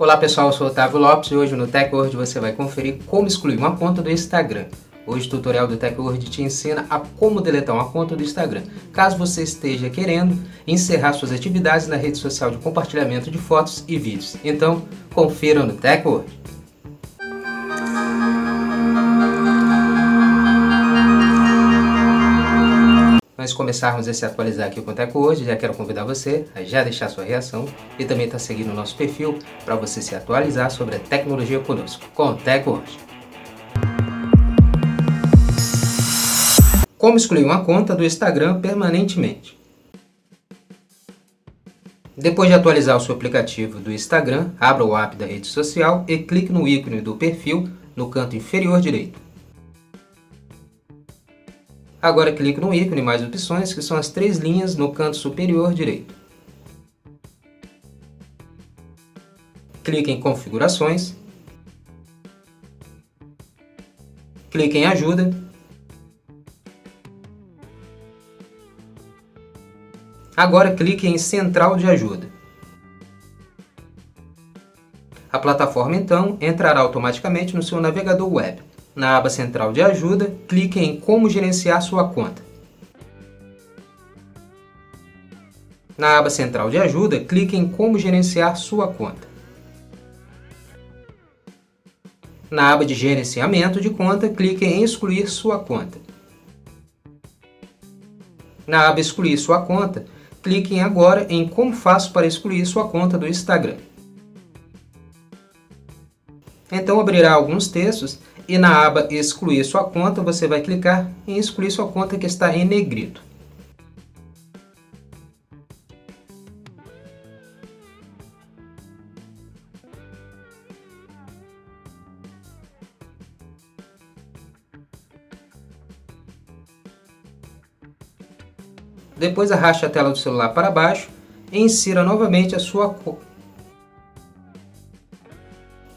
Olá pessoal, eu sou Otávio Lopes e hoje no TechWord você vai conferir como excluir uma conta do Instagram. Hoje o tutorial do TechWord te ensina a como deletar uma conta do Instagram, caso você esteja querendo encerrar suas atividades na rede social de compartilhamento de fotos e vídeos. Então, confira no TechWord. De começarmos a se atualizar aqui com o Teco hoje, já quero convidar você a já deixar sua reação e também estar tá seguindo o nosso perfil para você se atualizar sobre a tecnologia conosco, com o Teco hoje. Como excluir uma conta do Instagram permanentemente? Depois de atualizar o seu aplicativo do Instagram, abra o app da rede social e clique no ícone do perfil no canto inferior direito. Agora clique no ícone mais opções, que são as três linhas no canto superior direito. Clique em configurações. Clique em ajuda. Agora clique em central de ajuda. A plataforma então entrará automaticamente no seu navegador web. Na aba central de ajuda, clique em Como gerenciar sua conta. Na aba central de ajuda, clique em Como gerenciar sua conta. Na aba de gerenciamento de conta, clique em Excluir sua conta. Na aba Excluir sua conta, clique em agora em Como faço para excluir sua conta do Instagram. Então abrirá alguns textos e na aba excluir sua conta você vai clicar em excluir sua conta que está em negrito. Depois arraste a tela do celular para baixo e insira novamente a sua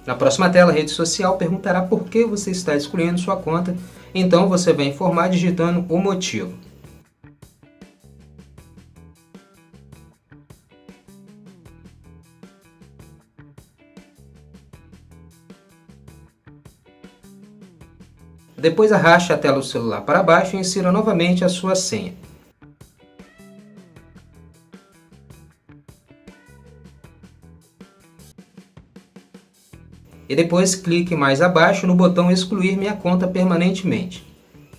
na próxima tela, a rede social perguntará por que você está excluindo sua conta, então você vai informar digitando o motivo. Depois arraste a tela do celular para baixo e insira novamente a sua senha. E depois clique mais abaixo no botão excluir minha conta permanentemente.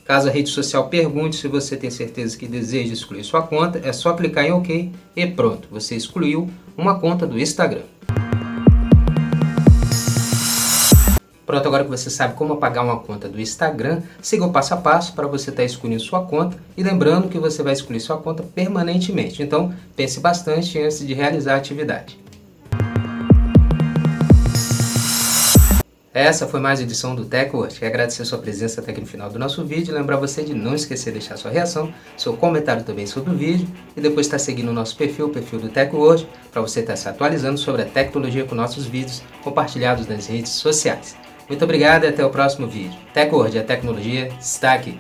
Caso a rede social pergunte se você tem certeza que deseja excluir sua conta, é só clicar em OK e pronto, você excluiu uma conta do Instagram. Pronto, agora que você sabe como apagar uma conta do Instagram, siga o passo a passo para você estar tá excluindo sua conta e lembrando que você vai excluir sua conta permanentemente. Então, pense bastante antes de realizar a atividade. Essa foi mais uma edição do TechWord. Quero agradecer a sua presença até aqui no final do nosso vídeo. Lembrar você de não esquecer de deixar sua reação, seu comentário também sobre o vídeo e depois estar seguindo o nosso perfil, o perfil do TechWord, para você estar se atualizando sobre a tecnologia com nossos vídeos compartilhados nas redes sociais. Muito obrigado e até o próximo vídeo. TechWord, a tecnologia está aqui.